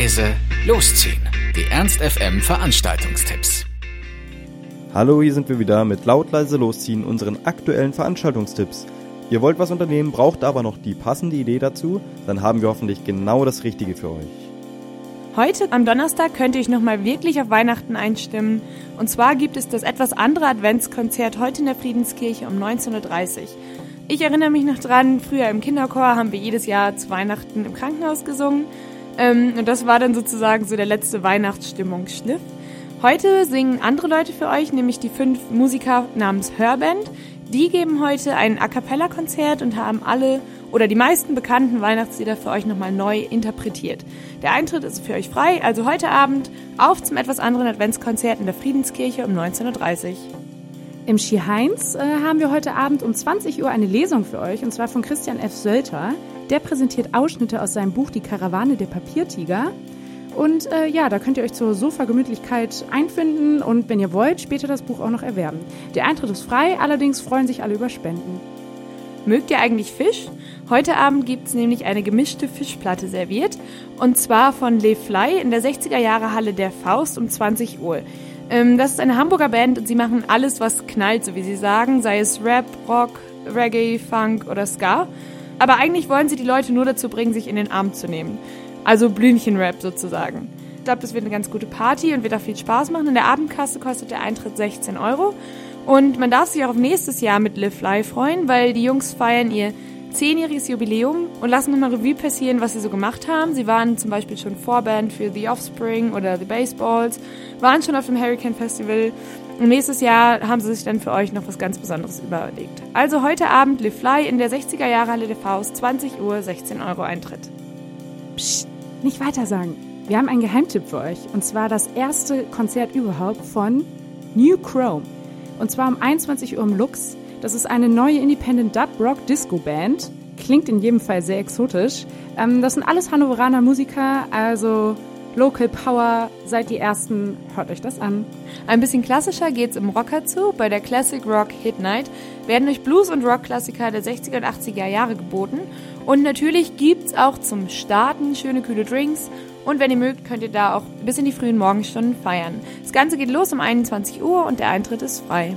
leise, losziehen. Die Ernst FM Veranstaltungstipps. Hallo, hier sind wir wieder mit laut leise losziehen unseren aktuellen Veranstaltungstipps. Ihr wollt was unternehmen, braucht aber noch die passende Idee dazu, dann haben wir hoffentlich genau das richtige für euch. Heute am Donnerstag könnt ihr euch nochmal wirklich auf Weihnachten einstimmen. Und zwar gibt es das etwas andere Adventskonzert heute in der Friedenskirche um 19.30 Uhr. Ich erinnere mich noch dran, früher im Kinderchor haben wir jedes Jahr zu Weihnachten im Krankenhaus gesungen. Ähm, und das war dann sozusagen so der letzte Weihnachtsstimmungsschliff. Heute singen andere Leute für euch, nämlich die fünf Musiker namens Hörband. Die geben heute ein A Cappella-Konzert und haben alle oder die meisten bekannten Weihnachtslieder für euch nochmal neu interpretiert. Der Eintritt ist für euch frei, also heute Abend auf zum etwas anderen Adventskonzert in der Friedenskirche um 19.30 Uhr. Im Ski Heinz äh, haben wir heute Abend um 20 Uhr eine Lesung für euch und zwar von Christian F. Sölter. Der präsentiert Ausschnitte aus seinem Buch Die Karawane der Papiertiger. Und äh, ja, da könnt ihr euch zur Sofa-Gemütlichkeit einfinden und wenn ihr wollt, später das Buch auch noch erwerben. Der Eintritt ist frei, allerdings freuen sich alle über Spenden. Mögt ihr eigentlich Fisch? Heute Abend gibt es nämlich eine gemischte Fischplatte serviert und zwar von Le Fly in der 60er Jahre Halle der Faust um 20 Uhr. Ähm, das ist eine Hamburger Band und sie machen alles, was knallt, so wie sie sagen, sei es Rap, Rock, Reggae, Funk oder Ska. Aber eigentlich wollen sie die Leute nur dazu bringen, sich in den Arm zu nehmen. Also Blümchenrap sozusagen. Ich glaube, das wird eine ganz gute Party und wird auch viel Spaß machen. In der Abendkasse kostet der Eintritt 16 Euro. Und man darf sich auch auf nächstes Jahr mit Live Live freuen, weil die Jungs feiern ihr zehnjähriges Jubiläum und lassen nochmal Revue passieren, was sie so gemacht haben. Sie waren zum Beispiel schon Vorband für The Offspring oder The Baseballs, waren schon auf dem Hurricane Festival. Und nächstes Jahr haben sie sich dann für euch noch was ganz Besonderes überlegt. Also heute Abend Le Fly in der 60er Jahre Halle der Faust, 20 Uhr, 16 Euro Eintritt. Psst, nicht weiter sagen. Wir haben einen Geheimtipp für euch. Und zwar das erste Konzert überhaupt von New Chrome. Und zwar um 21 Uhr im Lux. Das ist eine neue Independent Dub Rock Disco Band. Klingt in jedem Fall sehr exotisch. Ähm, das sind alles Hannoveraner Musiker, also Local Power, seid die Ersten, hört euch das an. Ein bisschen klassischer geht's im Rocker zu. Bei der Classic Rock Hit Night werden euch Blues- und Rock-Klassiker der 60er und 80er Jahre geboten. Und natürlich gibt's auch zum Starten schöne kühle Drinks. Und wenn ihr mögt, könnt ihr da auch bis in die frühen Morgenstunden feiern. Das Ganze geht los um 21 Uhr und der Eintritt ist frei.